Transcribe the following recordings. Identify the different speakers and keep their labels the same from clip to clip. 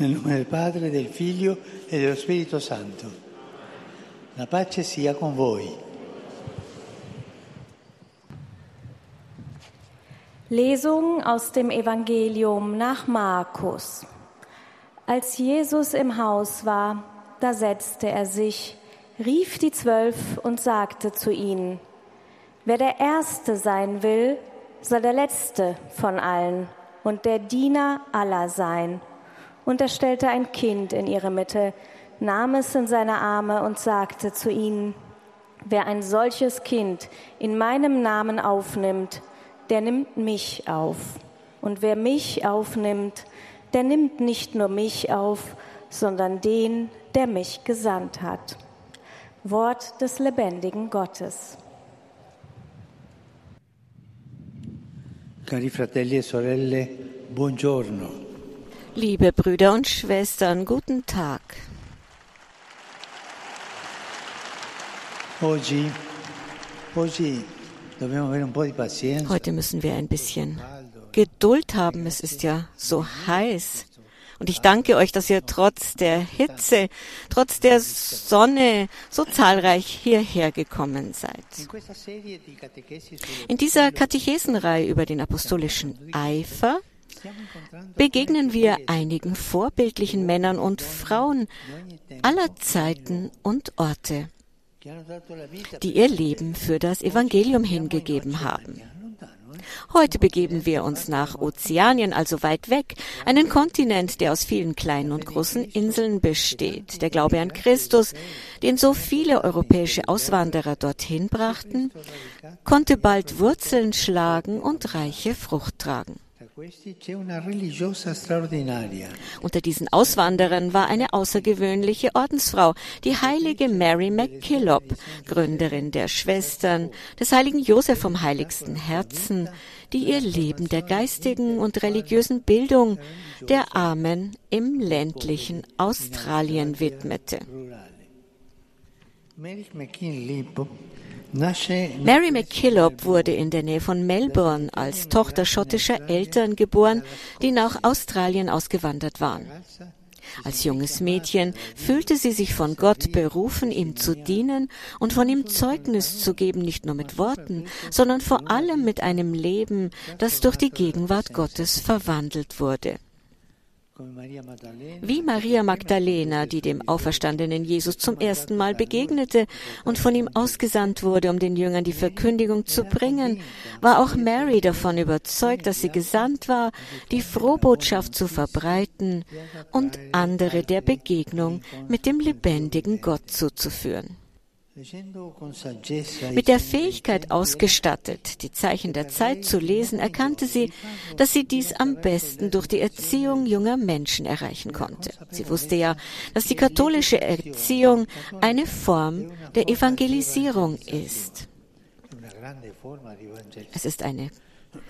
Speaker 1: Nel nome del Padre, del Figlio e dello Spirito Santo. La pace sia con voi.
Speaker 2: Lesung aus dem Evangelium nach Markus. Als Jesus im Haus war, da setzte er sich, rief die Zwölf und sagte zu ihnen, Wer der Erste sein will, soll der Letzte von allen und der Diener aller sein. Und er stellte ein Kind in ihre Mitte, nahm es in seine Arme und sagte zu ihnen, Wer ein solches Kind in meinem Namen aufnimmt, der nimmt mich auf. Und wer mich aufnimmt, der nimmt nicht nur mich auf, sondern den, der mich gesandt hat. Wort des lebendigen Gottes.
Speaker 1: Cari fratelli e sorelle, buongiorno.
Speaker 3: Liebe Brüder und Schwestern, guten Tag. Heute müssen wir ein bisschen Geduld haben. Es ist ja so heiß. Und ich danke euch, dass ihr trotz der Hitze, trotz der Sonne so zahlreich hierher gekommen seid. In dieser Katechesenreihe über den apostolischen Eifer begegnen wir einigen vorbildlichen Männern und Frauen aller Zeiten und Orte, die ihr Leben für das Evangelium hingegeben haben. Heute begeben wir uns nach Ozeanien, also weit weg, einen Kontinent, der aus vielen kleinen und großen Inseln besteht. Der Glaube an Christus, den so viele europäische Auswanderer dorthin brachten, konnte bald Wurzeln schlagen und reiche Frucht tragen. Unter diesen Auswanderern war eine außergewöhnliche Ordensfrau, die heilige Mary MacKillop, Gründerin der Schwestern des heiligen Josef vom heiligsten Herzen, die ihr Leben der geistigen und religiösen Bildung der Armen im ländlichen Australien widmete. Mary MacKillop wurde in der Nähe von Melbourne als Tochter schottischer Eltern geboren, die nach Australien ausgewandert waren. Als junges Mädchen fühlte sie sich von Gott berufen, ihm zu dienen und von ihm Zeugnis zu geben, nicht nur mit Worten, sondern vor allem mit einem Leben, das durch die Gegenwart Gottes verwandelt wurde. Wie Maria Magdalena, die dem auferstandenen Jesus zum ersten Mal begegnete und von ihm ausgesandt wurde, um den Jüngern die Verkündigung zu bringen, war auch Mary davon überzeugt, dass sie gesandt war, die Frohbotschaft zu verbreiten und andere der Begegnung mit dem lebendigen Gott zuzuführen. Mit der Fähigkeit ausgestattet, die Zeichen der Zeit zu lesen, erkannte sie, dass sie dies am besten durch die Erziehung junger Menschen erreichen konnte. Sie wusste ja, dass die katholische Erziehung eine Form der Evangelisierung ist. Es ist eine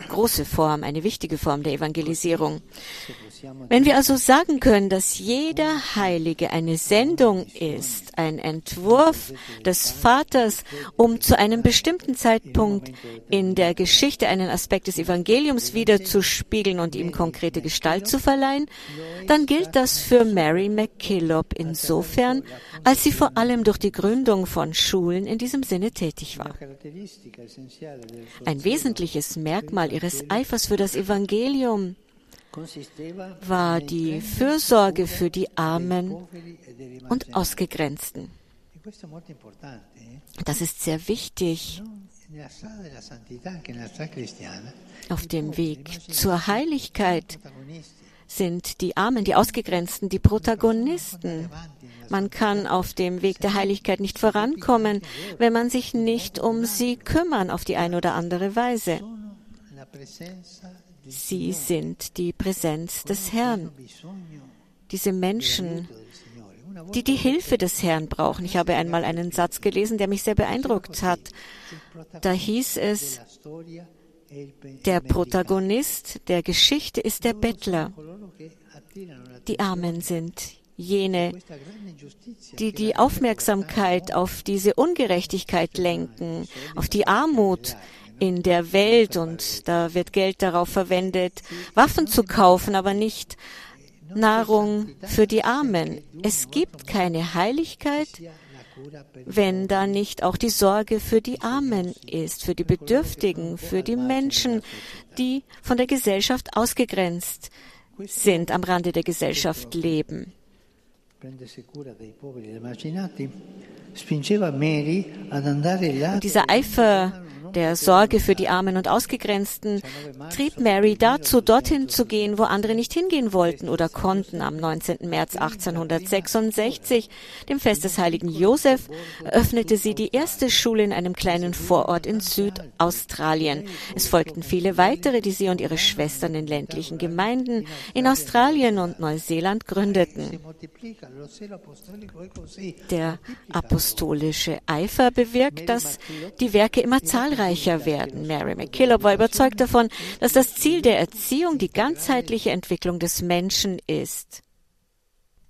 Speaker 3: große Form, eine wichtige Form der Evangelisierung. Wenn wir also sagen können, dass jeder Heilige eine Sendung ist, ein Entwurf des Vaters, um zu einem bestimmten Zeitpunkt in der Geschichte einen Aspekt des Evangeliums wiederzuspiegeln und ihm konkrete Gestalt zu verleihen, dann gilt das für Mary MacKillop insofern, als sie vor allem durch die Gründung von Schulen in diesem Sinne tätig war. Ein wesentliches Merkmal ihres Eifers für das Evangelium war die Fürsorge für die Armen und Ausgegrenzten. Das ist sehr wichtig. Auf dem Weg zur Heiligkeit sind die Armen, die Ausgegrenzten, die Protagonisten. Man kann auf dem Weg der Heiligkeit nicht vorankommen, wenn man sich nicht um sie kümmern auf die eine oder andere Weise. Sie sind die Präsenz des Herrn. Diese Menschen, die die Hilfe des Herrn brauchen. Ich habe einmal einen Satz gelesen, der mich sehr beeindruckt hat. Da hieß es, der Protagonist der Geschichte ist der Bettler. Die Armen sind jene, die die Aufmerksamkeit auf diese Ungerechtigkeit lenken, auf die Armut, in der Welt und da wird Geld darauf verwendet, Waffen zu kaufen, aber nicht Nahrung für die Armen. Es gibt keine Heiligkeit, wenn da nicht auch die Sorge für die Armen ist, für die Bedürftigen, für die Menschen, die von der Gesellschaft ausgegrenzt sind, am Rande der Gesellschaft leben. Und dieser Eifer der Sorge für die Armen und Ausgegrenzten trieb Mary dazu, dorthin zu gehen, wo andere nicht hingehen wollten oder konnten. Am 19. März 1866, dem Fest des heiligen Josef, öffnete sie die erste Schule in einem kleinen Vorort in Südaustralien. Es folgten viele weitere, die sie und ihre Schwestern in ländlichen Gemeinden in Australien und Neuseeland gründeten. Der apostolische Eifer bewirkt, dass die Werke immer zahlreicher zahlreicher werden. Mary McKillop war überzeugt davon, dass das Ziel der Erziehung die ganzheitliche Entwicklung des Menschen ist.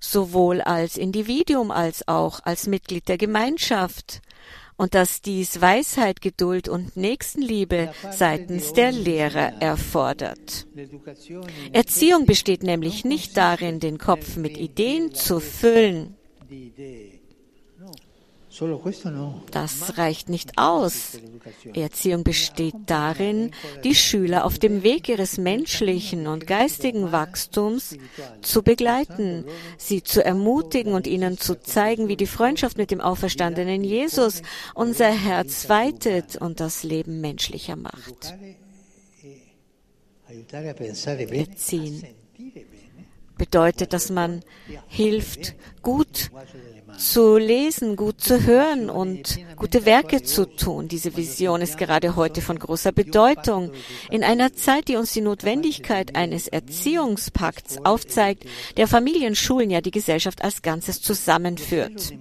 Speaker 3: Sowohl als Individuum als auch als Mitglied der Gemeinschaft. Und dass dies Weisheit, Geduld und Nächstenliebe seitens der Lehrer erfordert. Erziehung besteht nämlich nicht darin, den Kopf mit Ideen zu füllen. Das reicht nicht aus. Erziehung besteht darin, die Schüler auf dem Weg ihres menschlichen und geistigen Wachstums zu begleiten, sie zu ermutigen und ihnen zu zeigen, wie die Freundschaft mit dem auferstandenen Jesus unser Herz weitet und das Leben menschlicher macht. Erziehen bedeutet, dass man hilft, gut zu lesen, gut zu hören und gute Werke zu tun. Diese Vision ist gerade heute von großer Bedeutung. In einer Zeit, die uns die Notwendigkeit eines Erziehungspakts aufzeigt, der Familienschulen ja die Gesellschaft als Ganzes zusammenführt.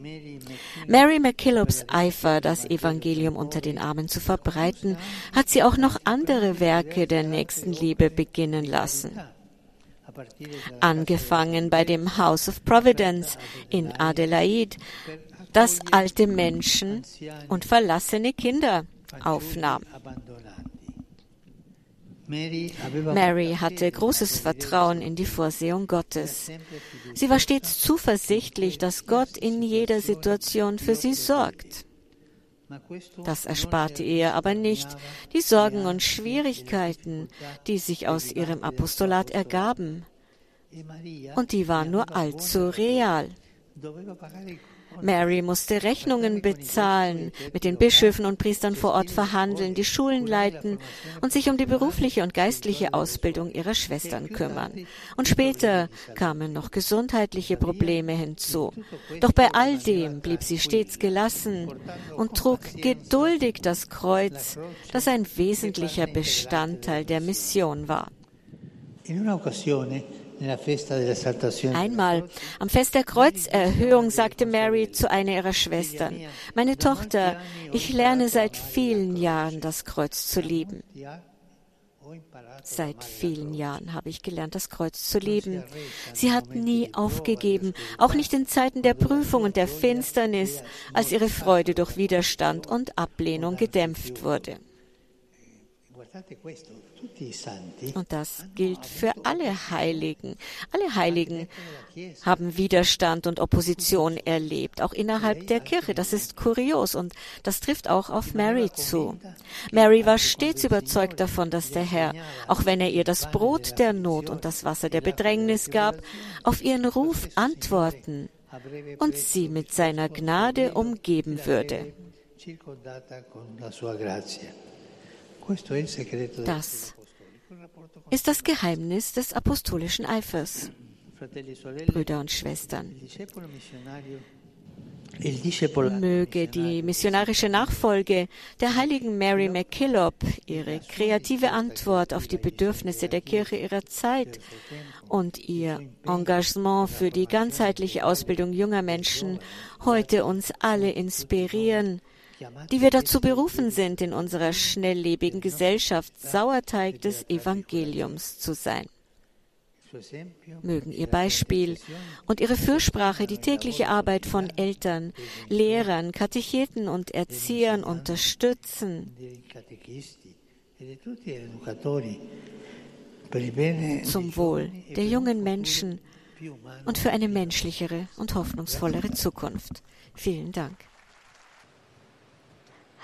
Speaker 3: Mary McKillops Eifer, das Evangelium unter den Armen zu verbreiten, hat sie auch noch andere Werke der Nächstenliebe beginnen lassen angefangen bei dem House of Providence in Adelaide, das alte Menschen und verlassene Kinder aufnahm. Mary hatte großes Vertrauen in die Vorsehung Gottes. Sie war stets zuversichtlich, dass Gott in jeder Situation für sie sorgt. Das ersparte ihr aber nicht die Sorgen und Schwierigkeiten, die sich aus ihrem Apostolat ergaben. Und die waren nur allzu real. Mary musste Rechnungen bezahlen, mit den Bischöfen und Priestern vor Ort verhandeln, die Schulen leiten und sich um die berufliche und geistliche Ausbildung ihrer Schwestern kümmern. Und später kamen noch gesundheitliche Probleme hinzu. Doch bei all dem blieb sie stets gelassen und trug geduldig das Kreuz, das ein wesentlicher Bestandteil der Mission war. In una occasione Einmal am Fest der Kreuzerhöhung sagte Mary zu einer ihrer Schwestern, meine Tochter, ich lerne seit vielen Jahren das Kreuz zu lieben. Seit vielen Jahren habe ich gelernt, das Kreuz zu lieben. Sie hat nie aufgegeben, auch nicht in Zeiten der Prüfung und der Finsternis, als ihre Freude durch Widerstand und Ablehnung gedämpft wurde. Und das gilt für alle Heiligen. Alle Heiligen haben Widerstand und Opposition erlebt, auch innerhalb der Kirche. Das ist kurios und das trifft auch auf Mary zu. Mary war stets überzeugt davon, dass der Herr, auch wenn er ihr das Brot der Not und das Wasser der Bedrängnis gab, auf ihren Ruf antworten und sie mit seiner Gnade umgeben würde. Das ist das Geheimnis des apostolischen Eifers. Brüder und Schwestern, möge die missionarische Nachfolge der heiligen Mary MacKillop ihre kreative Antwort auf die Bedürfnisse der Kirche ihrer Zeit und ihr Engagement für die ganzheitliche Ausbildung junger Menschen heute uns alle inspirieren, die wir dazu berufen sind, in unserer schnelllebigen Gesellschaft Sauerteig des Evangeliums zu sein. Mögen Ihr Beispiel und Ihre Fürsprache die tägliche Arbeit von Eltern, Lehrern, Katecheten und Erziehern unterstützen, zum Wohl der jungen Menschen und für eine menschlichere und hoffnungsvollere Zukunft. Vielen Dank.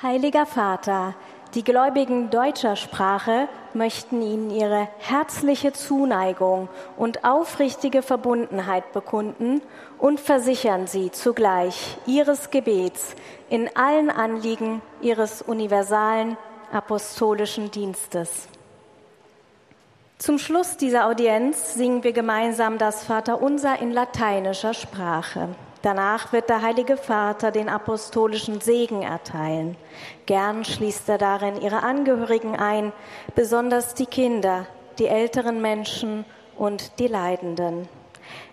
Speaker 2: Heiliger Vater, die Gläubigen deutscher Sprache möchten Ihnen ihre herzliche Zuneigung und aufrichtige Verbundenheit bekunden und versichern Sie zugleich Ihres Gebets in allen Anliegen Ihres universalen apostolischen Dienstes. Zum Schluss dieser Audienz singen wir gemeinsam das Vaterunser in lateinischer Sprache. Danach wird der Heilige Vater den apostolischen Segen erteilen. Gern schließt er darin ihre Angehörigen ein, besonders die Kinder, die älteren Menschen und die Leidenden.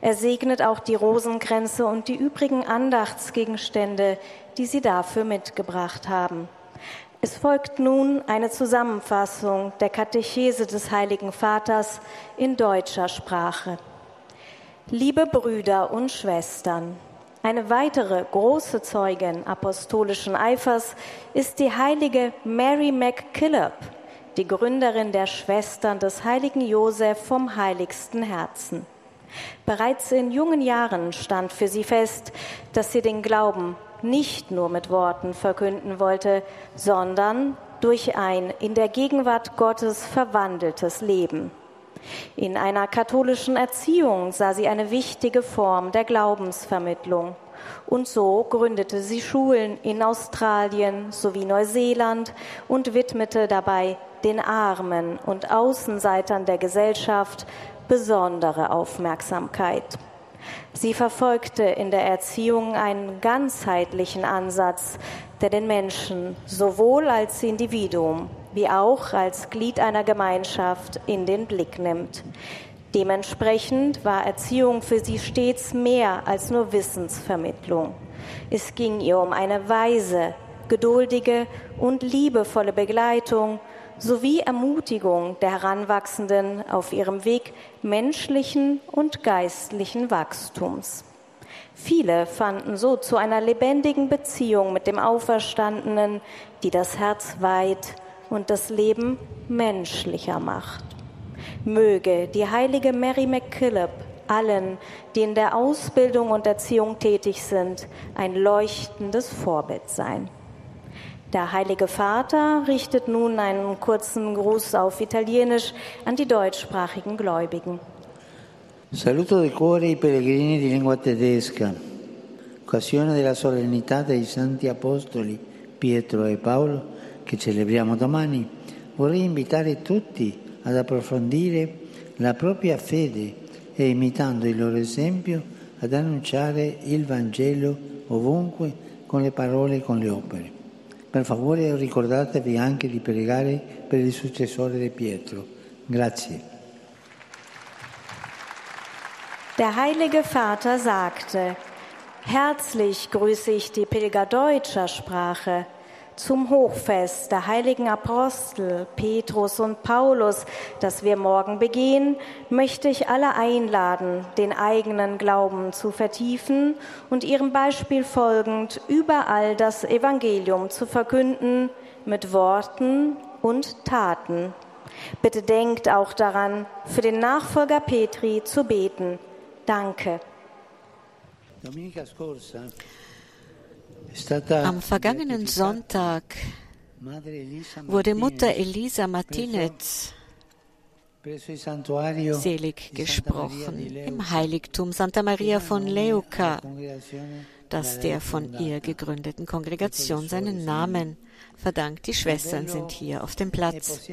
Speaker 2: Er segnet auch die Rosenkränze und die übrigen Andachtsgegenstände, die sie dafür mitgebracht haben. Es folgt nun eine Zusammenfassung der Katechese des Heiligen Vaters in deutscher Sprache. Liebe Brüder und Schwestern, eine weitere große Zeugin apostolischen Eifers ist die heilige Mary MacKillop, die Gründerin der Schwestern des heiligen Josef vom heiligsten Herzen. Bereits in jungen Jahren stand für sie fest, dass sie den Glauben nicht nur mit Worten verkünden wollte, sondern durch ein in der Gegenwart Gottes verwandeltes Leben. In einer katholischen Erziehung sah sie eine wichtige Form der Glaubensvermittlung. Und so gründete sie Schulen in Australien sowie Neuseeland und widmete dabei den Armen und Außenseitern der Gesellschaft besondere Aufmerksamkeit. Sie verfolgte in der Erziehung einen ganzheitlichen Ansatz, der den Menschen sowohl als Individuum wie auch als Glied einer Gemeinschaft in den Blick nimmt. Dementsprechend war Erziehung für sie stets mehr als nur Wissensvermittlung. Es ging ihr um eine weise, geduldige und liebevolle Begleitung sowie Ermutigung der Heranwachsenden auf ihrem Weg menschlichen und geistlichen Wachstums. Viele fanden so zu einer lebendigen Beziehung mit dem Auferstandenen, die das Herz weit und das Leben menschlicher macht. Möge die heilige Mary MacKillop allen, die in der Ausbildung und Erziehung tätig sind, ein leuchtendes Vorbild sein. Der Heilige Vater richtet nun einen kurzen Gruß auf Italienisch an die deutschsprachigen Gläubigen.
Speaker 1: Saluto di cuore i pellegrini di lingua tedesca. Occasione della solennità dei santi apostoli Pietro e Paolo che celebriamo domani, vorrei invitare tutti ad approfondire la propria fede e imitando il loro esempio ad annunciare il Vangelo ovunque con le parole e con le opere. Per favore ricordatevi anche di pregare per il successore di Pietro. Grazie.
Speaker 2: Der Heilige Vater sagte, Herzlich grüße ich die Pilger deutscher Sprache zum Hochfest der heiligen Apostel Petrus und Paulus, das wir morgen begehen, möchte ich alle einladen, den eigenen Glauben zu vertiefen und ihrem Beispiel folgend überall das Evangelium zu verkünden mit Worten und Taten. Bitte denkt auch daran, für den Nachfolger Petri zu beten. Danke.
Speaker 3: Am vergangenen Sonntag wurde Mutter Elisa Martinez selig gesprochen im Heiligtum Santa Maria von Leuca, das der von ihr gegründeten Kongregation seinen Namen verdankt. Die Schwestern sind hier auf dem Platz.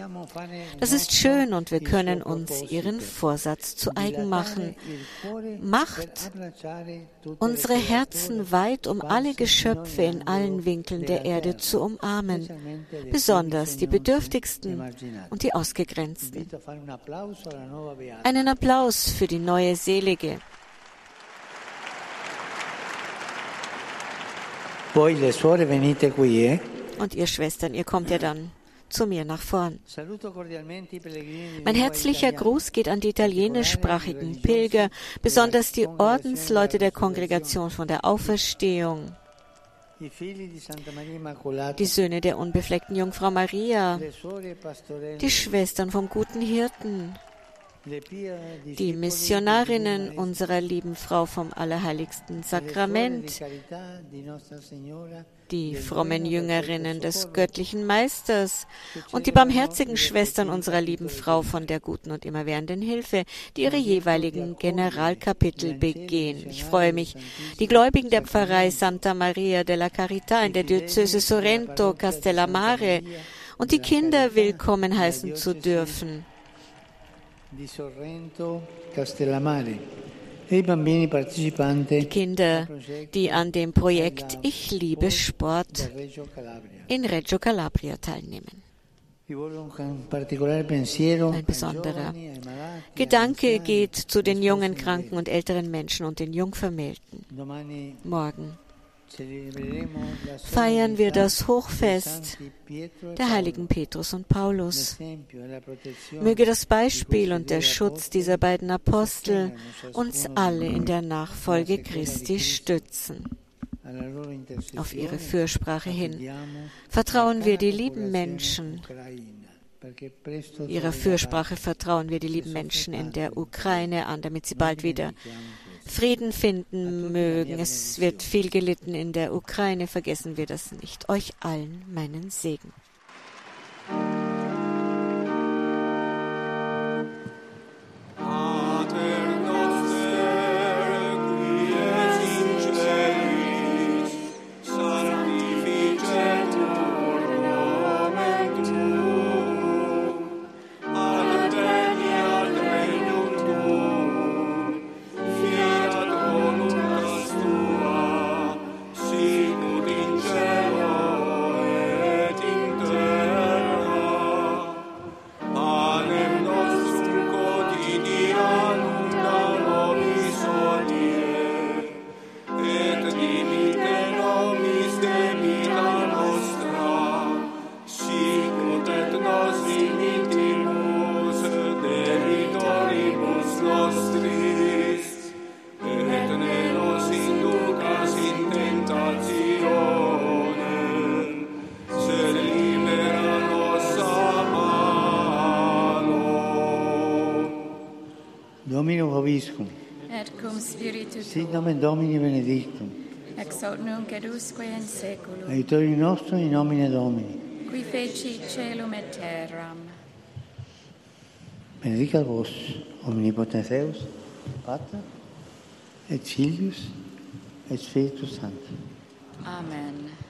Speaker 3: Das ist schön und wir können uns ihren Vorsatz zu eigen machen. Macht unsere Herzen weit, um alle Geschöpfe in allen Winkeln der Erde zu umarmen, besonders die Bedürftigsten und die Ausgegrenzten. Einen Applaus für die neue Selige. Und ihr Schwestern, ihr kommt ja dann zu mir nach vorn. Mein herzlicher Gruß geht an die italienischsprachigen Pilger, besonders die Ordensleute der Kongregation von der Auferstehung, die Söhne der unbefleckten Jungfrau Maria, die Schwestern vom guten Hirten, die Missionarinnen unserer lieben Frau vom Allerheiligsten Sakrament, die frommen Jüngerinnen des göttlichen Meisters und die barmherzigen Schwestern unserer lieben Frau von der guten und immerwährenden Hilfe, die ihre jeweiligen Generalkapitel begehen. Ich freue mich, die Gläubigen der Pfarrei Santa Maria della Carità in der Diözese Sorrento Castellamare und die Kinder willkommen heißen zu dürfen. Die Kinder, die an dem Projekt Ich liebe Sport in Reggio Calabria teilnehmen. Ein besonderer Gedanke geht zu den jungen, kranken und älteren Menschen und den Jungvermählten. Morgen feiern wir das Hochfest der heiligen Petrus und Paulus. Möge das Beispiel und der Schutz dieser beiden Apostel uns alle in der Nachfolge Christi stützen. Auf ihre Fürsprache hin vertrauen wir die lieben Menschen. Ihrer Fürsprache vertrauen wir die lieben Menschen in der Ukraine an, damit sie bald wieder Frieden finden mögen. Es wird viel gelitten in der Ukraine, vergessen wir das nicht. Euch allen meinen Segen.
Speaker 1: vobiscum.
Speaker 4: Et cum spiritu tuo.
Speaker 1: Sit nomen Domini benedictum.
Speaker 4: Ex hoc nunc et usque in saeculum.
Speaker 1: Aiutorium nostrum in nomine Domini.
Speaker 4: Qui feci celum et terram.
Speaker 1: Benedicat vos, omnipotens Deus, Pater, et Filius, et Spiritus Sanctus.
Speaker 4: Amen.